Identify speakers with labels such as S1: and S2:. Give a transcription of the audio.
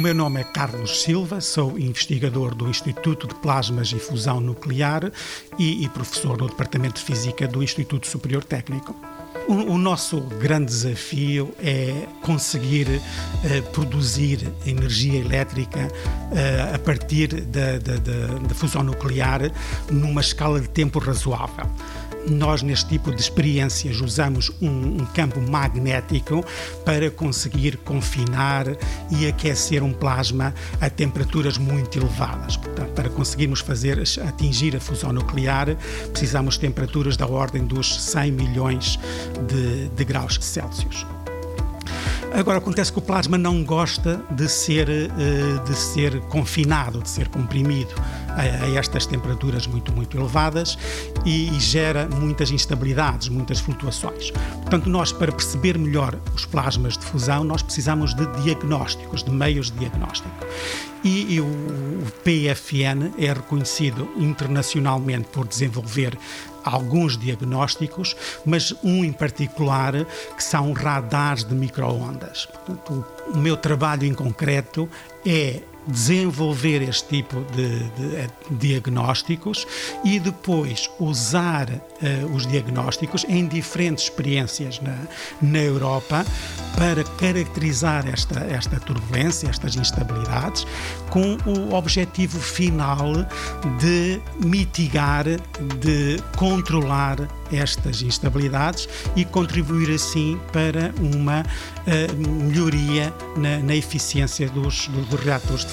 S1: meu nome é Carlos Silva, sou investigador do Instituto de Plasmas e Fusão Nuclear e, e professor no Departamento de Física do Instituto Superior Técnico. O, o nosso grande desafio é conseguir uh, produzir energia elétrica uh, a partir da fusão nuclear numa escala de tempo razoável nós, neste tipo de experiências, usamos um, um, campo magnético para conseguir confinar e aquecer um plasma a temperaturas muito elevadas. Portanto, para conseguirmos fazer, atingir a fusão nuclear, precisamos de temperaturas da ordem dos 100 milhões de, de graus Celsius. Agora acontece que o plasma não gosta de ser, eh, de ser confinado, de ser comprimido a estas temperaturas muito, muito elevadas e, e gera muitas instabilidades, muitas flutuações. Portanto, nós, para perceber melhor os plasmas de fusão, nós precisamos de diagnósticos, de meios de diagnóstico. E, e o, PFN é reconhecido internacionalmente por desenvolver alguns diagnósticos, mas um em particular que são radares de microondas. Portanto, o meu trabalho em concreto é desenvolver este tipo de, de, eh, diagnósticos e depois usar uh, os diagnósticos em diferentes experiências na, na Europa para caracterizar esta, esta turbulência, estas instabilidades, com o objetivo final de mitigar, de controlar estas instabilidades e contribuir assim para uma uh, melhoria na, na eficiência dos, do, dos reatores de